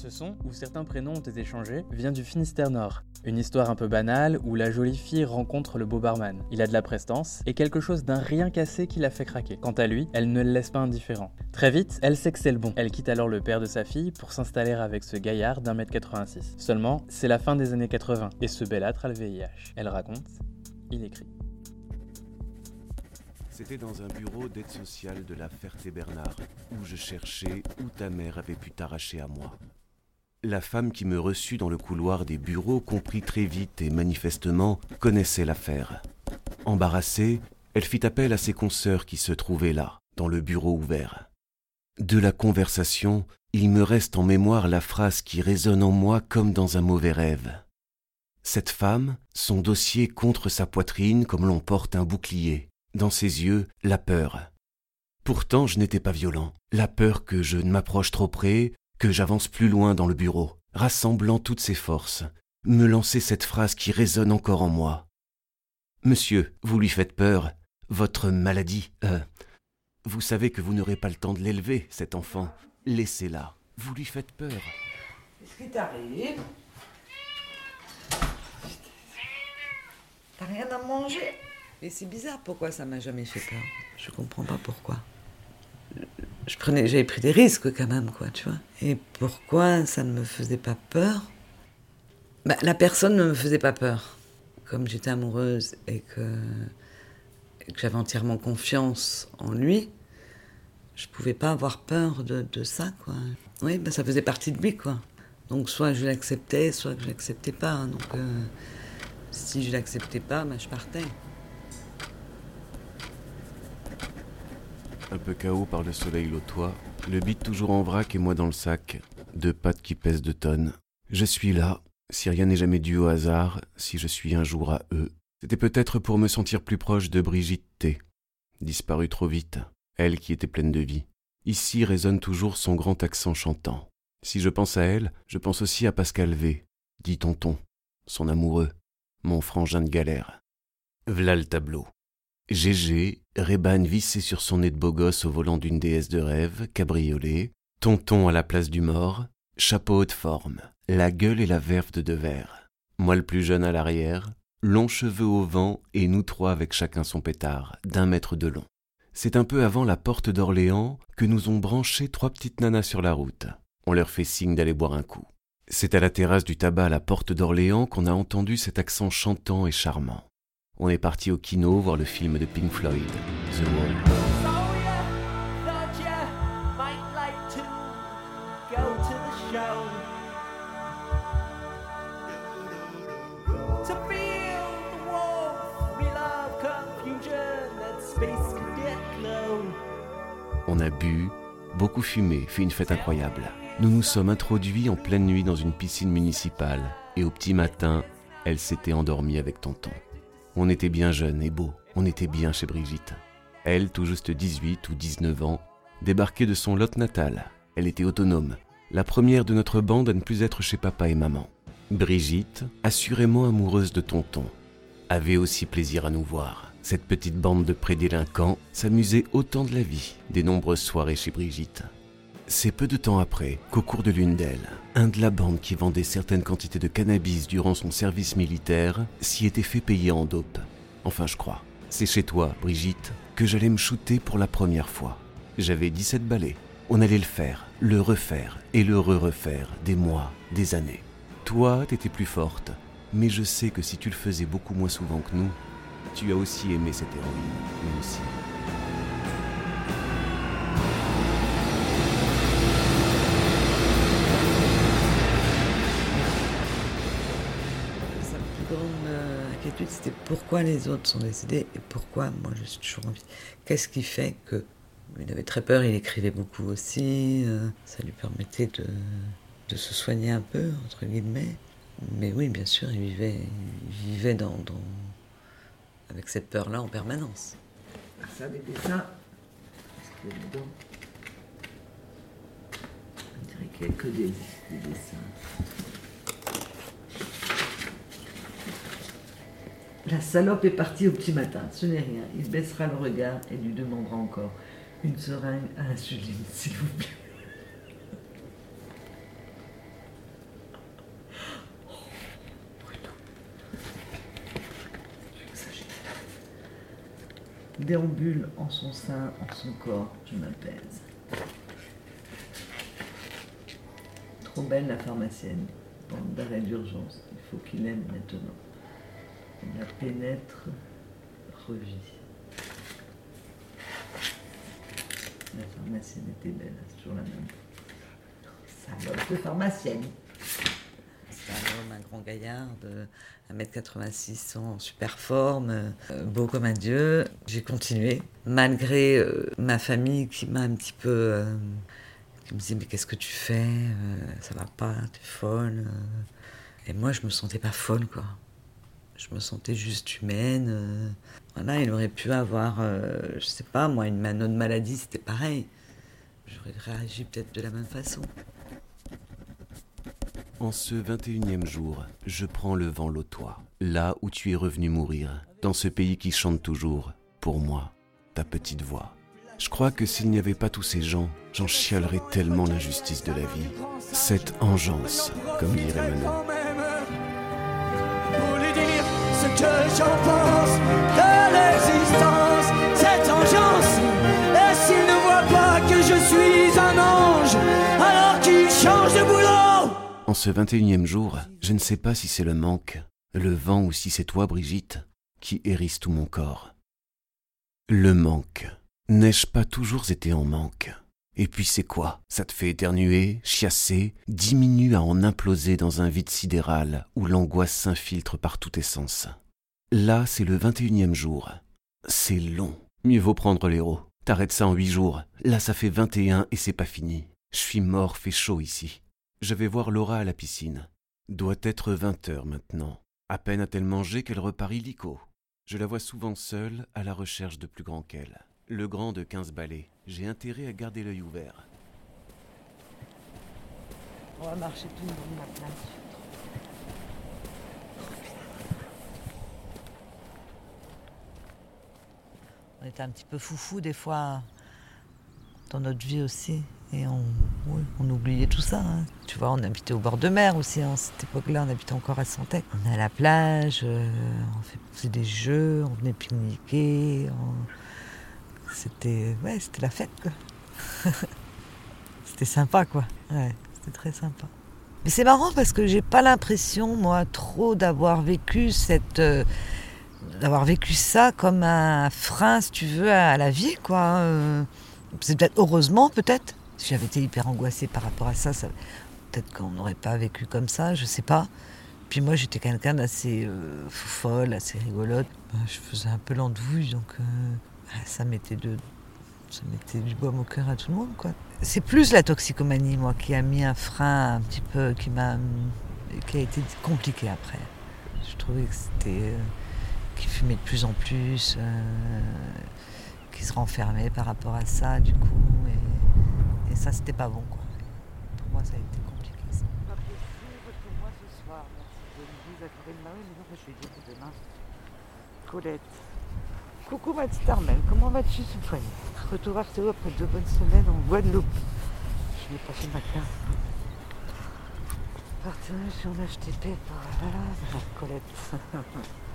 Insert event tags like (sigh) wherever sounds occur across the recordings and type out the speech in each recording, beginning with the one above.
Ce son, où certains prénoms ont été changés, vient du Finistère Nord. Une histoire un peu banale où la jolie fille rencontre le beau barman. Il a de la prestance et quelque chose d'un rien cassé qui la fait craquer. Quant à lui, elle ne le laisse pas indifférent. Très vite, elle sait que c'est le bon. Elle quitte alors le père de sa fille pour s'installer avec ce gaillard d'un mètre 86. Seulement, c'est la fin des années 80 et ce belâtre a le VIH. Elle raconte, il écrit. C'était dans un bureau d'aide sociale de la Ferté-Bernard, où je cherchais où ta mère avait pu t'arracher à moi. La femme qui me reçut dans le couloir des bureaux comprit très vite et manifestement connaissait l'affaire. Embarrassée, elle fit appel à ses consoeurs qui se trouvaient là, dans le bureau ouvert. De la conversation, il me reste en mémoire la phrase qui résonne en moi comme dans un mauvais rêve. Cette femme, son dossier contre sa poitrine comme l'on porte un bouclier, dans ses yeux, la peur. Pourtant, je n'étais pas violent. La peur que je ne m'approche trop près, que j'avance plus loin dans le bureau, rassemblant toutes ses forces, me lancer cette phrase qui résonne encore en moi. Monsieur, vous lui faites peur. Votre maladie. Euh, vous savez que vous n'aurez pas le temps de l'élever, cet enfant. Laissez-la. Vous lui faites peur. Qu'est-ce qui t'arrive? T'as rien à manger? Et c'est bizarre, pourquoi ça m'a jamais fait peur? Je comprends pas pourquoi. Je prenais, j'avais pris des risques quand même, quoi, tu vois. Et pourquoi ça ne me faisait pas peur? Bah, La personne ne me faisait pas peur. Comme j'étais amoureuse et que, j'avais entièrement confiance en lui, je pouvais pas avoir peur de, de ça, quoi. Oui, bah, ça faisait partie de lui, quoi. Donc soit je l'acceptais, soit que je l'acceptais pas. Donc euh, si je l'acceptais pas, bah, je partais. Un peu chaos par le soleil lotois, le bite toujours en vrac et moi dans le sac, deux pattes qui pèsent deux tonnes. Je suis là, si rien n'est jamais dû au hasard, si je suis un jour à eux. C'était peut-être pour me sentir plus proche de Brigitte T, disparue trop vite, elle qui était pleine de vie. Ici résonne toujours son grand accent chantant. Si je pense à elle, je pense aussi à Pascal V, dit tonton, son amoureux, mon frangin de galère. V'là le tableau. Gégé, Reban vissé sur son nez de beau gosse au volant d'une déesse de rêve, cabriolet, tonton à la place du mort, chapeau haute forme, la gueule et la verve de Devers. Moi le plus jeune à l'arrière, longs cheveux au vent et nous trois avec chacun son pétard, d'un mètre de long. C'est un peu avant la porte d'Orléans que nous ont branché trois petites nanas sur la route. On leur fait signe d'aller boire un coup. C'est à la terrasse du tabac à la porte d'Orléans qu'on a entendu cet accent chantant et charmant. On est parti au kino voir le film de Pink Floyd, The Wall. On a bu, beaucoup fumé, fait une fête incroyable. Nous nous sommes introduits en pleine nuit dans une piscine municipale et au petit matin, elle s'était endormie avec tonton. On était bien jeunes et beaux, on était bien chez Brigitte. Elle, tout juste 18 ou 19 ans, débarquait de son lot natal. Elle était autonome, la première de notre bande à ne plus être chez papa et maman. Brigitte, assurément amoureuse de tonton, avait aussi plaisir à nous voir. Cette petite bande de prédélinquants s'amusait autant de la vie des nombreuses soirées chez Brigitte. C'est peu de temps après qu'au cours de l'une d'elles, un de la bande qui vendait certaines quantités de cannabis durant son service militaire s'y était fait payer en dope. Enfin, je crois. C'est chez toi, Brigitte, que j'allais me shooter pour la première fois. J'avais 17 balais. On allait le faire, le refaire et le re-refaire des mois, des années. Toi, t'étais plus forte, mais je sais que si tu le faisais beaucoup moins souvent que nous, tu as aussi aimé cette héroïne, nous aussi. C'était pourquoi les autres sont décédés et pourquoi moi je suis toujours en vie. Qu'est-ce qui fait que il avait très peur, il écrivait beaucoup aussi, euh, ça lui permettait de, de se soigner un peu, entre guillemets. Mais oui, bien sûr, il vivait, il vivait avec cette peur-là en permanence. Ça, des dessins. Y a dedans On dirait qu'il que des, des dessins. La salope est partie au petit matin, ce n'est rien. Il baissera le regard et lui demandera encore une seringue à insuline, (laughs) s'il vous plaît. déambule en son sein, en son corps, je m'apaise. Trop belle la pharmacienne, bande d'arrêt d'urgence, il faut qu'il aime maintenant. La pénètre, revit. La pharmacienne était belle, c'est toujours la même. Salope de pharmacienne. C'est un homme, un grand gaillard de 1m86 en super forme, euh, beau comme un dieu. J'ai continué, malgré euh, ma famille qui m'a un petit peu. euh, qui me disait Mais qu'est-ce que tu fais? Ça va pas, t'es folle. Et moi, je me sentais pas folle, quoi. Je me sentais juste humaine. euh. Voilà, il aurait pu avoir, euh, je sais pas, moi, une, autre maladie, c'était pareil. J'aurais réagi peut-être de la même façon. En ce 21e jour, je prends le vent lotois, là où tu es revenu mourir, dans ce pays qui chante toujours, pour moi, ta petite voix. Je crois que s'il n'y avait pas tous ces gens, j'en chialerais tellement l'injustice de la vie. Cette engeance, comme dirait Manon. En ce 21e jour, je ne sais pas si c'est le manque, le vent ou si c'est toi, Brigitte, qui hérisse tout mon corps. Le manque. N'ai-je pas toujours été en manque? Et puis c'est quoi? Ça te fait éternuer, chiasser, diminue à en imploser dans un vide sidéral où l'angoisse s'infiltre par tous tes. Là, c'est le 21e jour. C'est long. Mieux vaut prendre l'héros. T'arrêtes ça en huit jours. Là, ça fait 21 et c'est pas fini. Je suis mort, fait chaud ici. Je vais voir Laura à la piscine. Doit être vingt heures maintenant. À peine a-t-elle mangé qu'elle repart illico. Je la vois souvent seule, à la recherche de plus grand qu'elle. Le grand de quinze balais. J'ai intérêt à garder l'œil ouvert. On va marcher tout le long de la plage. On était un petit peu foufou des fois dans notre vie aussi. Et on, oubliait tout ça. hein. Tu vois, on habitait au bord de mer aussi. À cette époque-là, on habitait encore à Santec. On est à la plage, euh, on fait- faisait des jeux, on venait pique-niquer. C'était ouais, c'était la fête, (laughs) c'était sympa, quoi. Ouais, c'était très sympa. Mais c'est marrant parce que j'ai pas l'impression, moi, trop d'avoir vécu cette. euh, d'avoir vécu ça comme un frein, si tu veux, à la vie, quoi. Euh, C'est peut-être, heureusement, peut-être. Si j'avais été hyper angoissée par rapport à ça, peut-être qu'on n'aurait pas vécu comme ça, je sais pas. Puis moi, j'étais quelqu'un d'assez euh, folle, assez rigolote. Euh, Je faisais un peu l'andouille, donc euh, ça mettait de, ça mettait du baume au cœur à tout le monde, quoi. C'est plus la toxicomanie, moi, qui a mis un frein un petit peu, qui m'a, qui a été compliqué après. Je trouvais que c'était, qu'il fumait de plus en plus, euh, qu'il se renfermait par rapport à ça, du coup, et, ça, c'était pas bon, quoi. Pour moi, ça a été compliqué. Pas possible pour moi ce soir, merci je demain. Colette. Coucou ma petite Armelle, comment vas-tu soir Retour à Théo après deux bonnes semaines en Guadeloupe. Je n'ai pas fait ma carte. Partenariat sur un HTP par voilà, Colette. (laughs)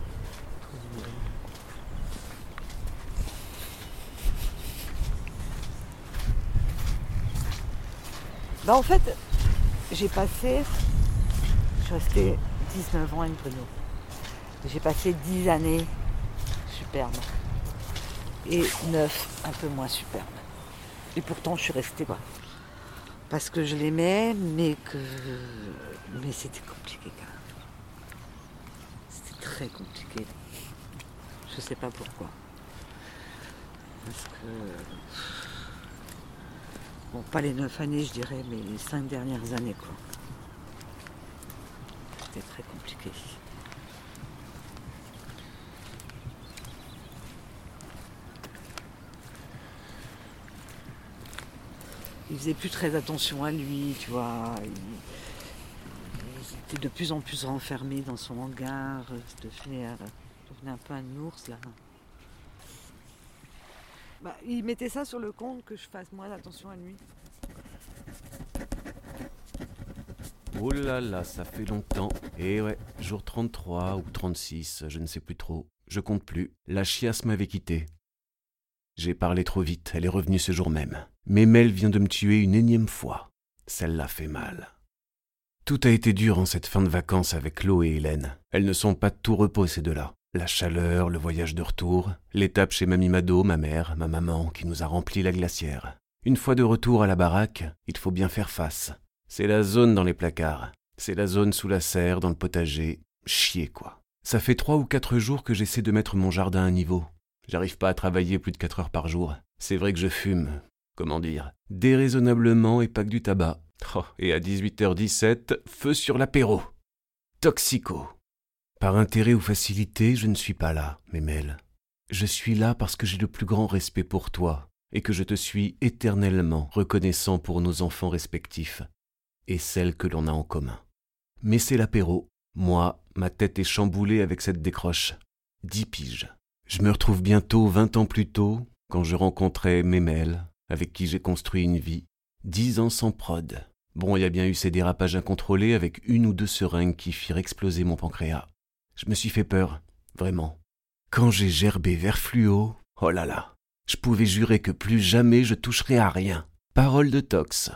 Bah en fait, j'ai passé, je suis restée 19 ans à Grenoble. J'ai passé 10 années superbes et 9 un peu moins superbes. Et pourtant, je suis restée. Parce que je l'aimais, mais que. Mais c'était compliqué quand même. C'était très compliqué. Je sais pas pourquoi. Parce que. Bon, pas les 9 années, je dirais, mais les 5 dernières années, quoi. C'était très compliqué. il faisait plus très attention à lui, tu vois. Il, était de plus en plus renfermé dans son hangar. Il devenait, un peu un ours, là. Bah, il mettait ça sur le compte que je fasse moins attention à lui. Oh là là, ça fait longtemps. Et ouais, jour 33 ou 36, je ne sais plus trop. Je compte plus. La chiasse m'avait quitté. J'ai parlé trop vite, elle est revenue ce jour même. Mémel vient de me tuer une énième fois. Celle-là fait mal. Tout a été dur en cette fin de vacances avec Chloé et Hélène. Elles ne sont pas de tout repos, ces deux-là. La chaleur, le voyage de retour, l'étape chez Mamie Mado, ma mère, ma maman, qui nous a rempli la glacière. Une fois de retour à la baraque, il faut bien faire face. C'est la zone dans les placards. C'est la zone sous la serre, dans le potager. Chier, quoi. Ça fait trois ou quatre jours que j'essaie de mettre mon jardin à niveau. J'arrive pas à travailler plus de quatre heures par jour. C'est vrai que je fume. Comment dire? Déraisonnablement et pas du tabac. Oh, et à 18h17, feu sur l'apéro. Toxico. Par intérêt ou facilité, je ne suis pas là, Mémel. Je suis là parce que j'ai le plus grand respect pour toi et que je te suis éternellement reconnaissant pour nos enfants respectifs et celles que l'on a en commun. Mais c'est l'apéro. Moi, ma tête est chamboulée avec cette décroche. Dix piges. Je me retrouve bientôt vingt ans plus tôt, quand je rencontrais Mémel, avec qui j'ai construit une vie. Dix ans sans prod. Bon, il y a bien eu ces dérapages incontrôlés avec une ou deux seringues qui firent exploser mon pancréas. Je me suis fait peur, vraiment. Quand j'ai gerbé vers fluo, oh là là, je pouvais jurer que plus jamais je toucherai à rien. Parole de tox.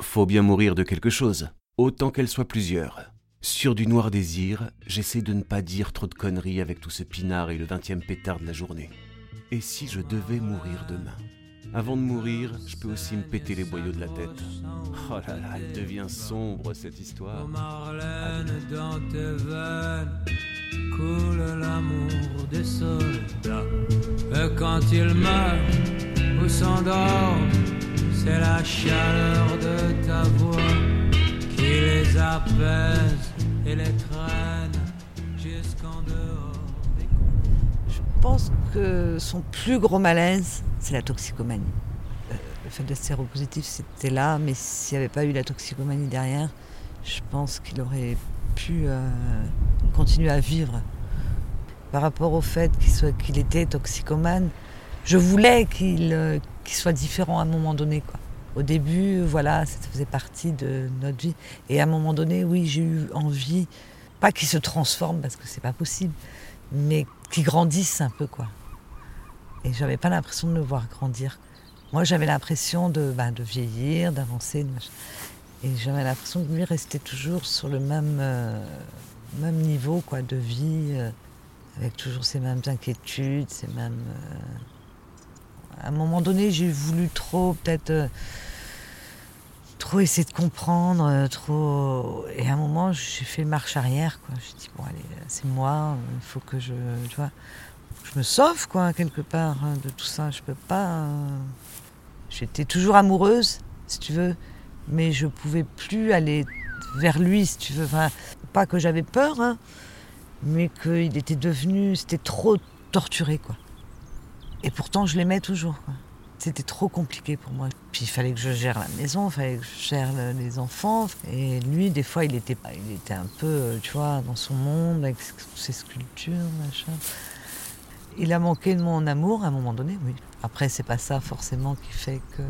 Faut bien mourir de quelque chose, autant qu'elle soit plusieurs. Sur du noir désir, j'essaie de ne pas dire trop de conneries avec tout ce pinard et le vingtième pétard de la journée. Et si je devais mourir demain? Avant de mourir, je peux aussi me péter les boyaux de la tête. Oh là là, elle devient sombre cette histoire. Marlène, dans coule l'amour des soldats. Et quand il meurt ou s'endort, c'est la chaleur de ta voix qui les apaise et les traîne jusqu'en dehors des Je pense que son plus gros malaise, c'est la toxicomanie. Euh, Le fait d'être séropositif, c'était là, mais s'il n'y avait pas eu la toxicomanie derrière, je pense qu'il aurait pu euh, continuer à vivre. Par rapport au fait qu'il qu'il était toxicomane, je voulais qu'il euh, qu'il soit différent à un moment donné. Quoi. Au début, voilà, ça faisait partie de notre vie. Et à un moment donné, oui, j'ai eu envie, pas qu'il se transforme, parce que c'est pas possible, mais qu'il grandisse un peu, quoi. Et j'avais pas l'impression de le voir grandir. Moi, j'avais l'impression de, ben, de vieillir, d'avancer. Et j'avais l'impression que lui restait toujours sur le même, euh, même niveau quoi, de vie, euh, avec toujours ces mêmes inquiétudes, ces mêmes. euh, À un moment donné, j'ai voulu trop, peut-être. trop essayer de comprendre, trop. Et à un moment, j'ai fait marche arrière, quoi. J'ai dit, bon, allez, c'est moi, il faut que je. Tu vois, je me sauve, quoi, quelque part, hein, de tout ça. Je peux pas. euh, J'étais toujours amoureuse, si tu veux, mais je pouvais plus aller vers lui, si tu veux. Enfin, pas que j'avais peur, hein, mais qu'il était devenu. C'était trop torturé, quoi. Et pourtant, je l'aimais toujours, quoi. C'était trop compliqué pour moi. Puis il fallait que je gère la maison, il fallait que je gère le- les enfants. Et lui, des fois, il était, il était un peu, euh, tu vois, dans son monde, avec ses sculptures, machin. Il a manqué de mon amour à un moment donné, oui. Après, c'est pas ça forcément qui fait que.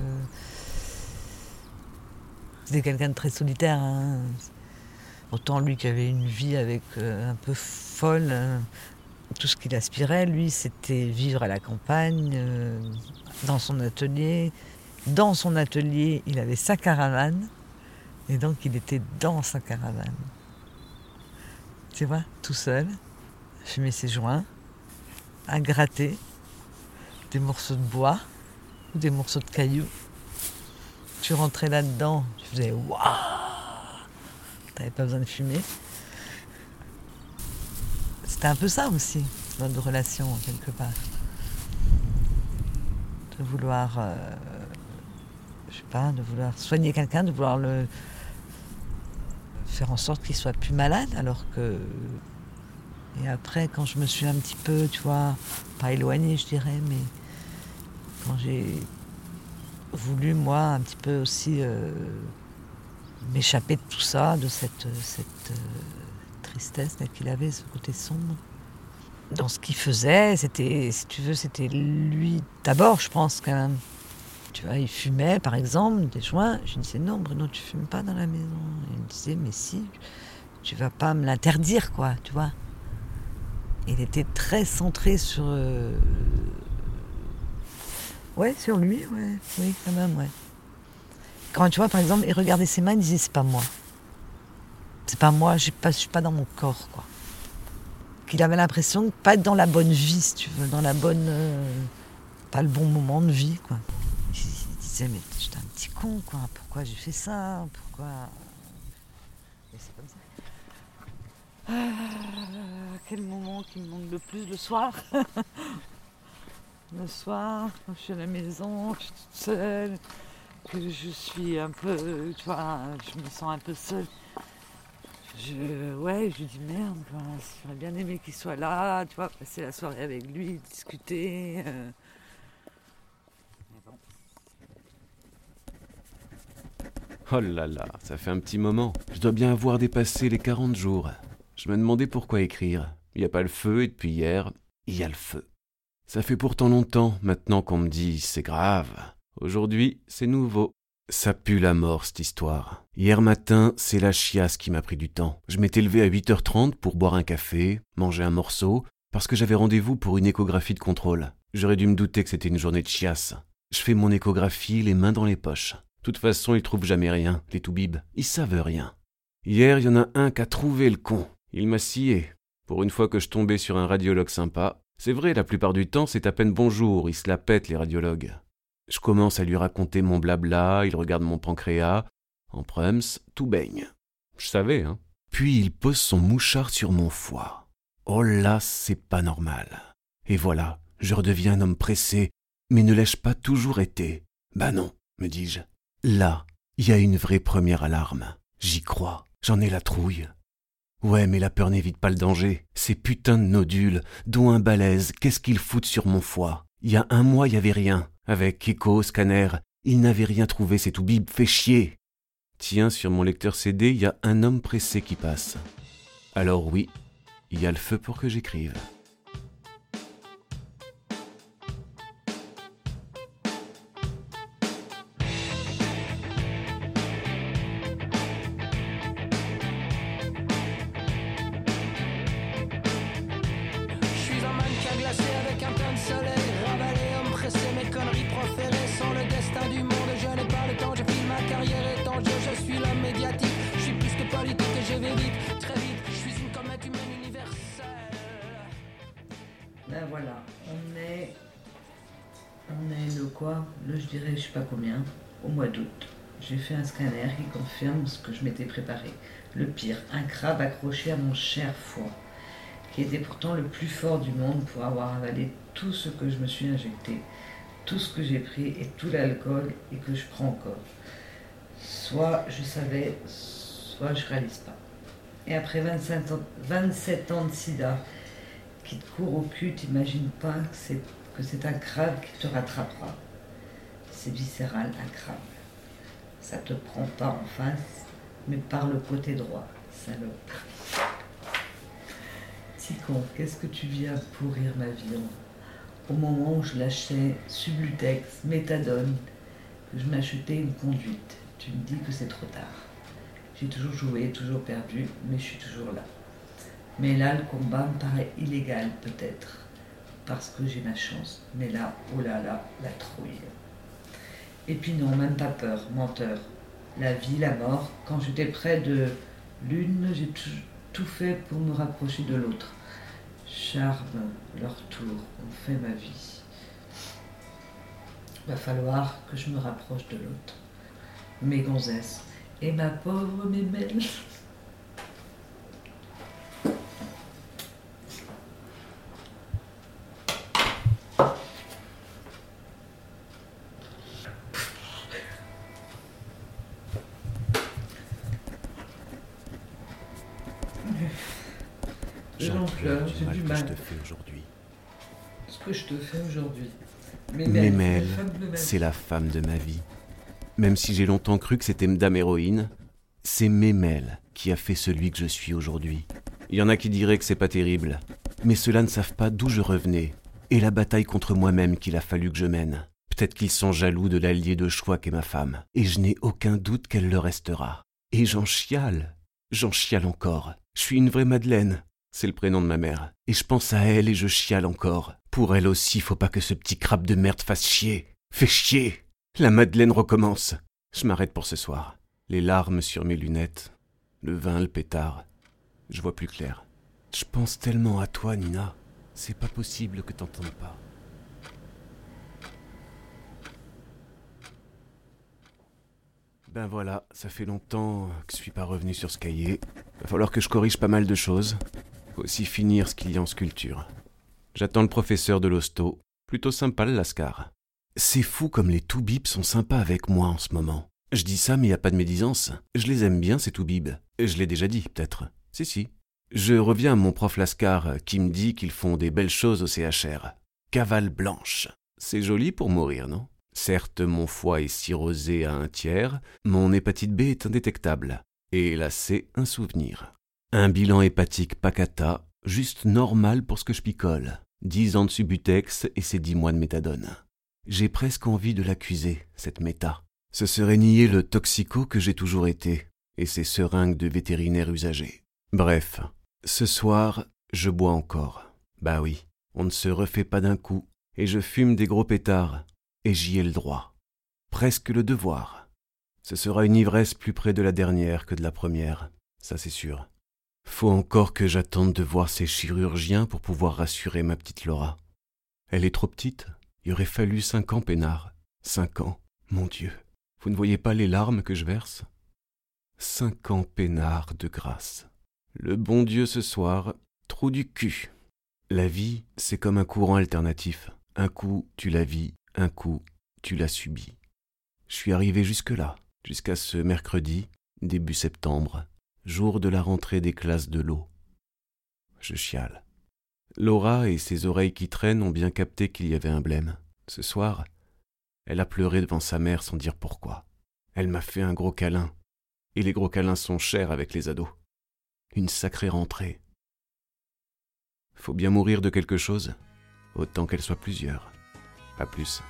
C'était quelqu'un de très solitaire. hein. Autant lui qui avait une vie avec euh, un peu folle, euh, tout ce qu'il aspirait, lui, c'était vivre à la campagne, euh, dans son atelier. Dans son atelier, il avait sa caravane, et donc il était dans sa caravane. Tu vois, tout seul, fumer ses joints, à gratter des morceaux de bois ou des morceaux de cailloux. Tu rentrais là-dedans, tu faisais waouh T'avais pas besoin de fumer. C'était un peu ça aussi, notre relation, quelque part. De vouloir, euh, je sais pas, de vouloir soigner quelqu'un, de vouloir le faire en sorte qu'il soit plus malade, alors que. Et après, quand je me suis un petit peu, tu vois, pas éloignée, je dirais, mais quand j'ai voulu, moi, un petit peu aussi euh, m'échapper de tout ça, de cette, cette euh, tristesse qu'il avait, ce côté sombre. Dans ce qu'il faisait, c'était, si tu veux, c'était lui d'abord, je pense, quand même. Tu vois, il fumait, par exemple, des joints. Je lui disais, non, Bruno, tu fumes pas dans la maison. Il me disait, mais si, tu vas pas me l'interdire, quoi, tu vois. Il était très centré sur, euh, Ouais, sur lui, ouais. Oui, quand même, ouais. Quand tu vois, par exemple, il regardait ses mains, il disait c'est pas moi. C'est pas moi, je suis pas dans mon corps, quoi. Qu'il avait l'impression de pas être dans la bonne vie, si tu veux, dans la bonne. euh, pas le bon moment de vie, quoi. Il, il disait, mais j'étais un petit con, quoi. Pourquoi j'ai fait ça? Pourquoi? Et c'est comme ça. Ah, quel moment qui me manque le plus le soir (laughs) Le soir, quand je suis à la maison, je suis toute seule, que je suis un peu, tu vois, je me sens un peu seule. Je, ouais, je lui dis merde, j'aurais bien aimé qu'il soit là, tu vois, passer la soirée avec lui, discuter. euh. Oh là là, ça fait un petit moment. Je dois bien avoir dépassé les 40 jours. Je me demandais pourquoi écrire. Il n'y a pas le feu et depuis hier, il y a le feu. Ça fait pourtant longtemps maintenant qu'on me dit c'est grave. Aujourd'hui, c'est nouveau. Ça pue la mort cette histoire. Hier matin, c'est la chiasse qui m'a pris du temps. Je m'étais levé à 8h30 pour boire un café, manger un morceau, parce que j'avais rendez-vous pour une échographie de contrôle. J'aurais dû me douter que c'était une journée de chiasse. Je fais mon échographie les mains dans les poches. De toute façon, ils trouvent jamais rien, les toubibs. Ils savent rien. Hier, il y en a un qui a trouvé le con. Il m'a scié. Pour une fois que je tombais sur un radiologue sympa. C'est vrai, la plupart du temps, c'est à peine bonjour, ils se la pètent, les radiologues. Je commence à lui raconter mon blabla, il regarde mon pancréas. En prums, tout baigne. Je savais, hein. Puis il pose son mouchard sur mon foie. Oh là, c'est pas normal. Et voilà, je redeviens un homme pressé, mais ne l'ai-je pas toujours été? Bah non, me dis-je. Là, il y a une vraie première alarme. J'y crois, j'en ai la trouille. Ouais, mais la peur n'évite pas le danger. Ces putains de nodules, dont un balèze, qu'est-ce qu'ils foutent sur mon foie? Il y a un mois, il y avait rien. Avec écho, scanner, ils n'avaient rien trouvé, c'est tout bib, fait chier. Tiens, sur mon lecteur CD, il y a un homme pressé qui passe. Alors oui, il y a le feu pour que j'écrive. Ben voilà, on est. On est le quoi? Le je dirais, je sais pas combien, au mois d'août. J'ai fait un scanner qui confirme ce que je m'étais préparé. Le pire, un crabe accroché à mon cher foie, qui était pourtant le plus fort du monde pour avoir avalé tout ce que je me suis injecté, tout ce que j'ai pris et tout l'alcool et que je prends encore. Soit je savais, soit je réalise pas. Et après 25 ans- 27 ans de sida, qui te court au cul, t'imagines pas que c'est, un crabe qui te rattrapera. C'est viscéral, un crabe. Ça te prend pas en face, mais par le côté droit, salope. Si con, qu'est-ce que tu viens pourrir ma vie en- Au moment où je lâchais Subutex, Méthadone, que je m'achetais une conduite, tu me dis que c'est trop tard. J'ai toujours joué, toujours perdu, mais je suis toujours là. Mais là, le combat me paraît illégal, peut-être, parce que j'ai ma chance. Mais là, oh là là, la trouille. Et puis non, même pas peur, menteur. La vie, la mort, quand j'étais près de l'une, j'ai tout, fait pour me rapprocher de l'autre. Charme, leur tour, ont fait ma vie. Va falloir que je me rapproche de l'autre. Mes gonzesses. Et ma pauvre mémelle. J'ai mal que je te fais aujourd'hui. Ce que je te fais aujourd'hui. Mémel, c'est la femme de ma vie. Même si j'ai longtemps cru que c'était Madame Héroïne, c'est Mémel qui a fait celui que je suis aujourd'hui. Il y en a qui diraient que c'est pas terrible, mais ceux-là ne savent pas d'où je revenais, et la bataille contre moi-même qu'il a fallu que je mène. Peut-être qu'ils sont jaloux de l'allié de choix qu'est ma femme, et je n'ai aucun doute qu'elle le restera. Et j'en chiale, j'en chiale encore. Je suis une vraie Madeleine, c'est le prénom de ma mère. Et je pense à elle et je chiale encore. Pour elle aussi, faut pas que ce petit crabe de merde fasse chier. Fais chier La Madeleine recommence. Je m'arrête pour ce soir. Les larmes sur mes lunettes, le vin, le pétard. Je vois plus clair. Je pense tellement à toi, Nina. C'est pas possible que t'entendes pas. Ben voilà, ça fait longtemps que je suis pas revenu sur ce cahier. Va falloir que je corrige pas mal de choses. Aussi finir ce qu'il y a en sculpture. J'attends le professeur de l'hosto. Plutôt sympa le Lascar. C'est fou comme les toubibs sont sympas avec moi en ce moment. Je dis ça, mais y a pas de médisance. Je les aime bien, ces toubibs. Je l'ai déjà dit, peut-être. Si, si. Je reviens à mon prof Lascar qui me dit qu'ils font des belles choses au CHR. Cavale blanche. C'est joli pour mourir, non? Certes, mon foie est cirrhosé à un tiers, mon hépatite B est indétectable, et la C un souvenir. Un bilan hépatique pacata, juste normal pour ce que je picole. Dix ans de subutex et c'est dix mois de méthadone. J'ai presque envie de l'accuser, cette méta. Ce serait nier le toxico que j'ai toujours été, et ces seringues de vétérinaire usagés. Bref, ce soir, je bois encore. Bah oui, on ne se refait pas d'un coup, et je fume des gros pétards, et j'y ai le droit. Presque le devoir. Ce sera une ivresse plus près de la dernière que de la première, ça c'est sûr. Faut encore que j'attende de voir ces chirurgiens pour pouvoir rassurer ma petite Laura. Elle est trop petite, il aurait fallu cinq ans, peinard. Cinq ans, mon Dieu. Vous ne voyez pas les larmes que je verse? Cinq ans, peinard, de grâce. Le bon Dieu ce soir, trou du cul. La vie, c'est comme un courant alternatif. Un coup, tu la vis, un coup, tu l'as subi. Je suis arrivé jusque-là, jusqu'à ce mercredi, début septembre, jour de la rentrée des classes de l'eau. Je chiale. Laura et ses oreilles qui traînent ont bien capté qu'il y avait un blême. Ce soir, elle a pleuré devant sa mère sans dire pourquoi. Elle m'a fait un gros câlin. Et les gros câlins sont chers avec les ados. Une sacrée rentrée. Faut bien mourir de quelque chose, autant qu'elle soit plusieurs. À plus.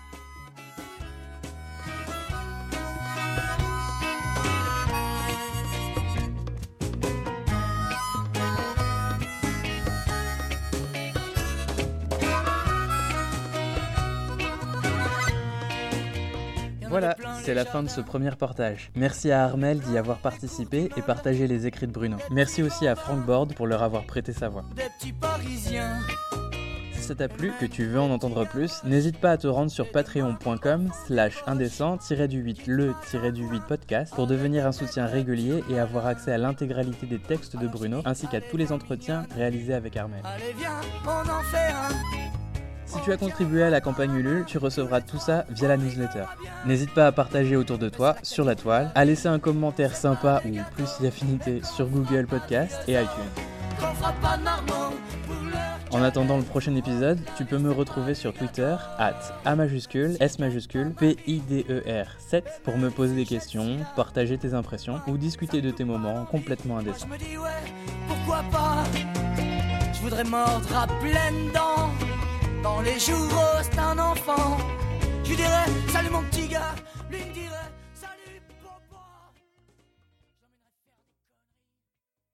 C'est la fin de ce premier portage. Merci à Armel d'y avoir participé et partagé les écrits de Bruno. Merci aussi à Frank Bord pour leur avoir prêté sa voix. Des petits parisiens. Si ça t'a plu, que tu veux en entendre plus, n'hésite pas à te rendre sur patreon.com slash indécent-du-8 le-du-8 podcast pour devenir un soutien régulier et avoir accès à l'intégralité des textes de Bruno ainsi qu'à tous les entretiens réalisés avec Armel. Allez, viens, on en fait un. Si tu as contribué à la campagne Ulule, tu recevras tout ça via la newsletter. N'hésite pas à partager autour de toi, sur la toile, à laisser un commentaire sympa ou plus si affinité sur Google Podcast et iTunes. En attendant le prochain épisode, tu peux me retrouver sur Twitter, A majuscule, S majuscule, P-I-D-E-R 7 pour me poser des questions, partager tes impressions ou discuter de tes moments complètement Je indécents. ouais, pourquoi pas? Je voudrais mordre à dents Dans les jours où c'est un enfant. Je dirais, salut mon petit gars. Lui me dirait